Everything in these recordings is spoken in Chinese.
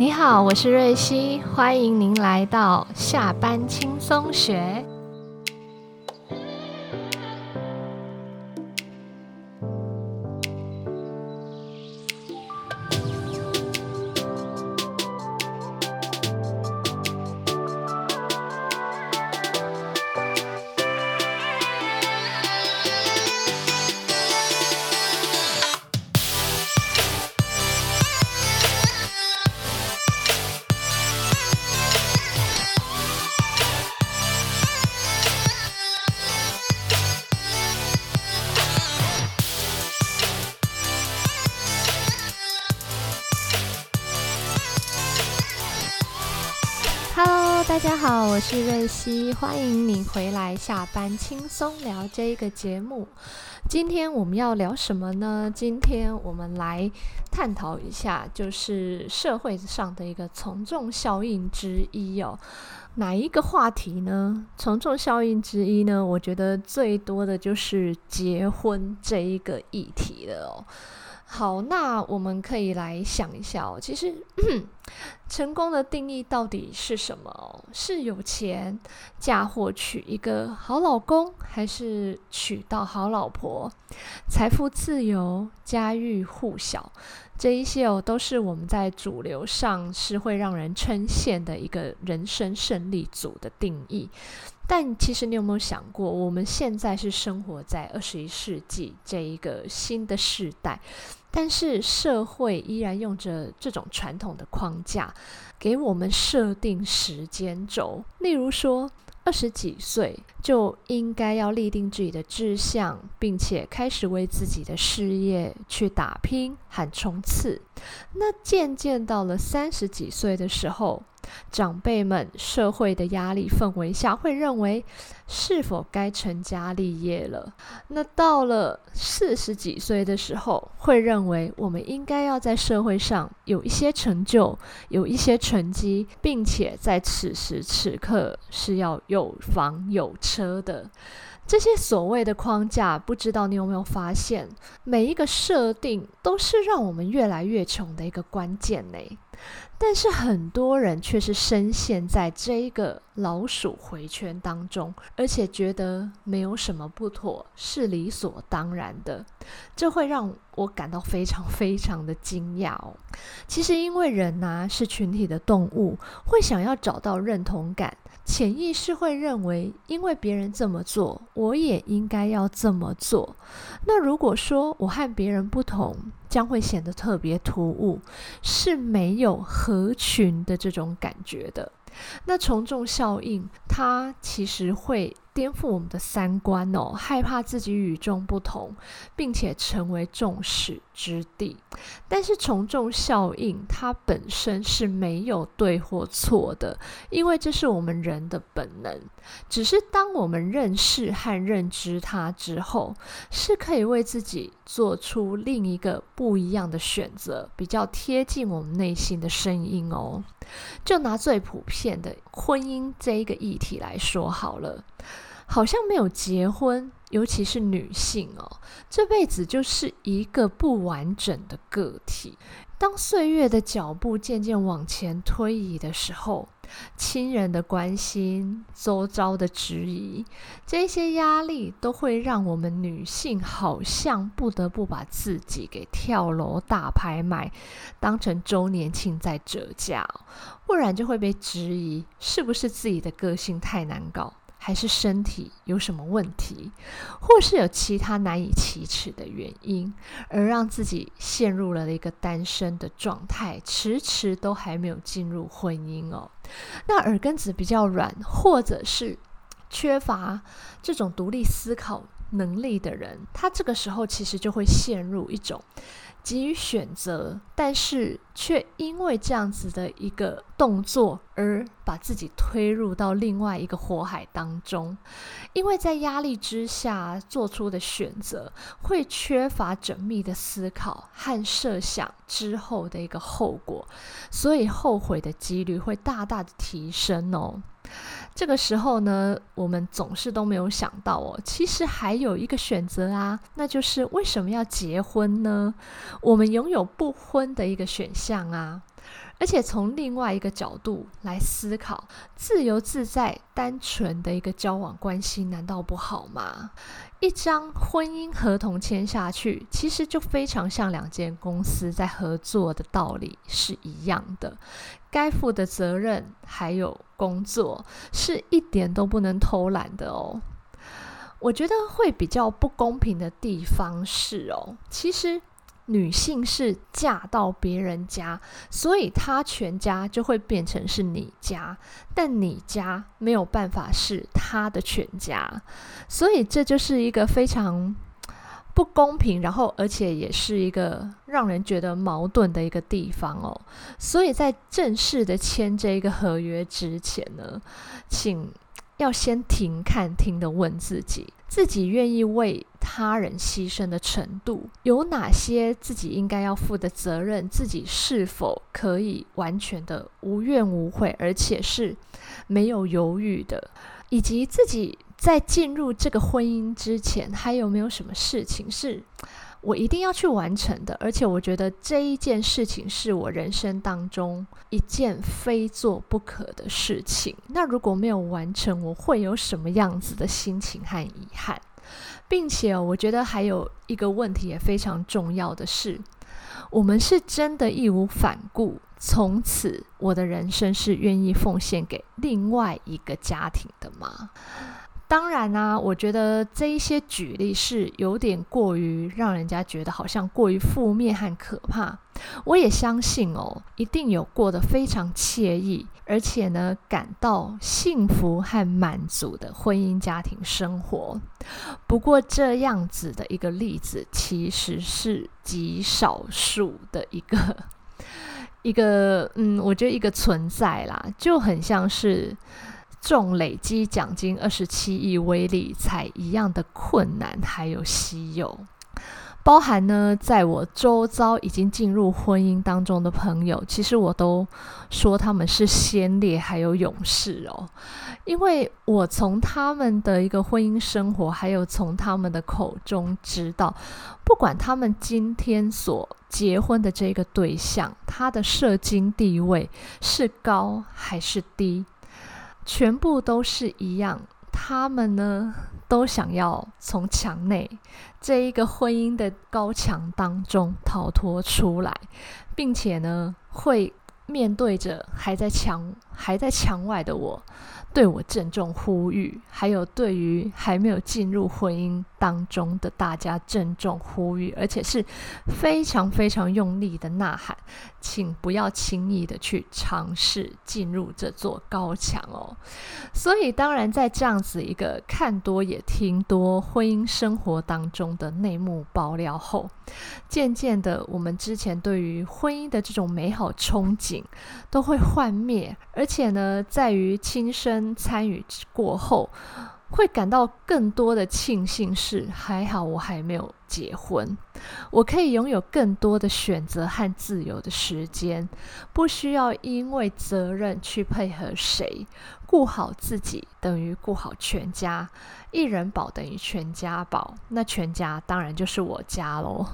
你好，我是瑞希，欢迎您来到下班轻松学。大家好，我是瑞希，欢迎你回来下班轻松聊这一个节目。今天我们要聊什么呢？今天我们来探讨一下，就是社会上的一个从众效应之一哦。哪一个话题呢？从众效应之一呢？我觉得最多的就是结婚这一个议题了哦。好，那我们可以来想一下哦。其实，成功的定义到底是什么？是有钱嫁或娶一个好老公，还是娶到好老婆？财富自由、家喻户晓，这一些哦，都是我们在主流上是会让人称羡的一个人生胜利组的定义。但其实你有没有想过，我们现在是生活在二十一世纪这一个新的时代，但是社会依然用着这种传统的框架，给我们设定时间轴。例如说，二十几岁就应该要立定自己的志向，并且开始为自己的事业去打拼和冲刺。那渐渐到了三十几岁的时候，长辈们社会的压力氛围下，会认为是否该成家立业了。那到了四十几岁的时候，会认为我们应该要在社会上有一些成就，有一些成绩，并且在此时此刻是要有房有车的。这些所谓的框架，不知道你有没有发现，每一个设定都是让我们越来越穷的一个关键呢？但是很多人却是深陷在这一个老鼠回圈当中，而且觉得没有什么不妥，是理所当然的。这会让我感到非常非常的惊讶哦。其实，因为人呐是群体的动物，会想要找到认同感，潜意识会认为，因为别人这么做，我也应该要这么做。那如果说我和别人不同，将会显得特别突兀，是没有合群的这种感觉的。那从众效应，它其实会。颠覆我们的三观哦，害怕自己与众不同，并且成为众矢之的。但是从众效应它本身是没有对或错的，因为这是我们人的本能。只是当我们认识和认知它之后，是可以为自己做出另一个不一样的选择，比较贴近我们内心的声音哦。就拿最普遍的婚姻这一个议题来说好了。好像没有结婚，尤其是女性哦，这辈子就是一个不完整的个体。当岁月的脚步渐渐往前推移的时候，亲人的关心、周遭的质疑，这些压力都会让我们女性好像不得不把自己给跳楼大拍卖，当成周年庆在折价，不然就会被质疑是不是自己的个性太难搞。还是身体有什么问题，或是有其他难以启齿的原因，而让自己陷入了一个单身的状态，迟迟都还没有进入婚姻哦。那耳根子比较软，或者是缺乏这种独立思考能力的人，他这个时候其实就会陷入一种。急于选择，但是却因为这样子的一个动作而把自己推入到另外一个火海当中，因为在压力之下做出的选择，会缺乏缜密的思考和设想之后的一个后果，所以后悔的几率会大大的提升哦。这个时候呢，我们总是都没有想到哦，其实还有一个选择啊，那就是为什么要结婚呢？我们拥有不婚的一个选项啊。而且从另外一个角度来思考，自由自在、单纯的一个交往关系，难道不好吗？一张婚姻合同签下去，其实就非常像两间公司在合作的道理是一样的。该负的责任还有工作，是一点都不能偷懒的哦。我觉得会比较不公平的地方是哦，其实女性是嫁到别人家，所以她全家就会变成是你家。但你家没有办法是他的全家，所以这就是一个非常不公平，然后而且也是一个让人觉得矛盾的一个地方哦。所以在正式的签这一个合约之前呢，请要先停看听的问自己，自己愿意为他人牺牲的程度有哪些？自己应该要负的责任，自己是否可以完全的无怨无悔，而且是。没有犹豫的，以及自己在进入这个婚姻之前，还有没有什么事情是我一定要去完成的？而且我觉得这一件事情是我人生当中一件非做不可的事情。那如果没有完成，我会有什么样子的心情和遗憾？并且我觉得还有一个问题也非常重要的是，我们是真的义无反顾。从此，我的人生是愿意奉献给另外一个家庭的吗？当然啊，我觉得这一些举例是有点过于让人家觉得好像过于负面和可怕。我也相信哦，一定有过得非常惬意，而且呢感到幸福和满足的婚姻家庭生活。不过这样子的一个例子，其实是极少数的一个。一个嗯，我觉得一个存在啦，就很像是中累积奖金二十七亿微理财一样的困难，还有稀有。包含呢，在我周遭已经进入婚姻当中的朋友，其实我都说他们是先烈，还有勇士哦。因为我从他们的一个婚姻生活，还有从他们的口中知道，不管他们今天所结婚的这个对象，他的社经地位是高还是低，全部都是一样。他们呢，都想要从墙内这一个婚姻的高墙当中逃脱出来，并且呢，会面对着还在墙还在墙外的我。对我郑重呼吁，还有对于还没有进入婚姻当中的大家郑重呼吁，而且是非常非常用力的呐喊，请不要轻易的去尝试进入这座高墙哦。所以，当然在这样子一个看多也听多婚姻生活当中的内幕爆料后，渐渐的，我们之前对于婚姻的这种美好憧憬都会幻灭，而且呢，在于亲身。参与过后，会感到更多的庆幸是，还好我还没有结婚，我可以拥有更多的选择和自由的时间，不需要因为责任去配合谁。顾好自己等于顾好全家，一人保等于全家保，那全家当然就是我家喽。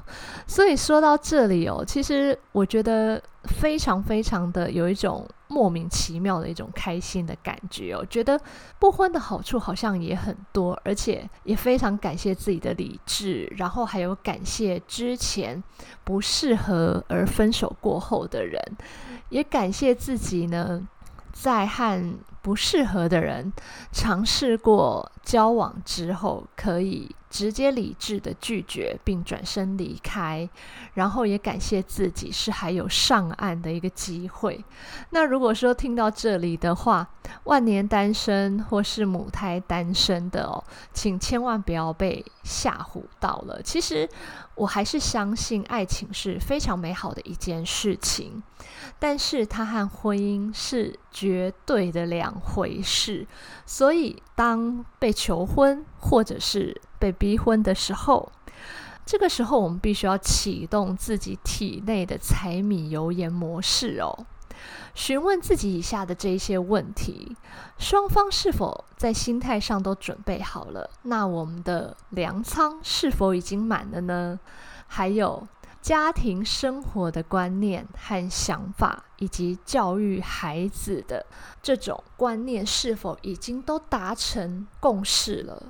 所以说到这里哦，其实我觉得非常非常的有一种莫名其妙的一种开心的感觉哦，觉得不婚的好处好像也很多，而且也非常感谢自己的理智，然后还有感谢之前不适合而分手过后的人，也感谢自己呢。在和不适合的人尝试过交往之后，可以。直接理智的拒绝并转身离开，然后也感谢自己是还有上岸的一个机会。那如果说听到这里的话，万年单身或是母胎单身的哦，请千万不要被吓唬到了。其实我还是相信爱情是非常美好的一件事情，但是它和婚姻是绝对的两回事。所以当被求婚或者是被逼婚的时候，这个时候我们必须要启动自己体内的柴米油盐模式哦，询问自己以下的这些问题：双方是否在心态上都准备好了？那我们的粮仓是否已经满了呢？还有，家庭生活的观念和想法，以及教育孩子的这种观念，是否已经都达成共识了？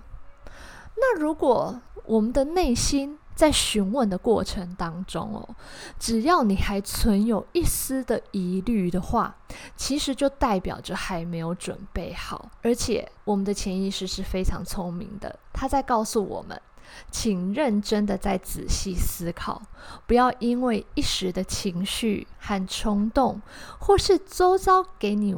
那如果我们的内心在询问的过程当中哦，只要你还存有一丝的疑虑的话，其实就代表着还没有准备好。而且我们的潜意识是非常聪明的，它在告诉我们，请认真的再仔细思考，不要因为一时的情绪和冲动，或是周遭给你。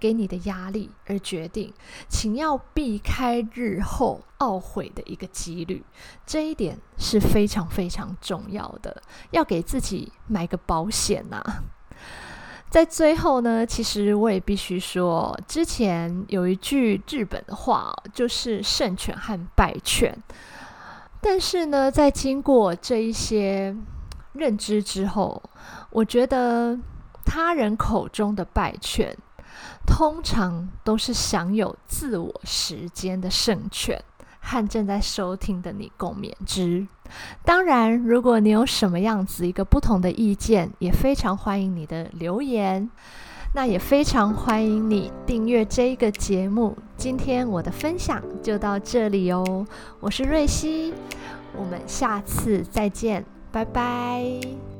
给你的压力而决定，请要避开日后懊悔的一个几率，这一点是非常非常重要的，要给自己买个保险呐。在最后呢，其实我也必须说，之前有一句日本的话，就是胜犬和败犬。但是呢，在经过这一些认知之后，我觉得他人口中的败犬。通常都是享有自我时间的圣犬，和正在收听的你共勉之。当然，如果你有什么样子一个不同的意见，也非常欢迎你的留言。那也非常欢迎你订阅这一个节目。今天我的分享就到这里哦，我是瑞希，我们下次再见，拜拜。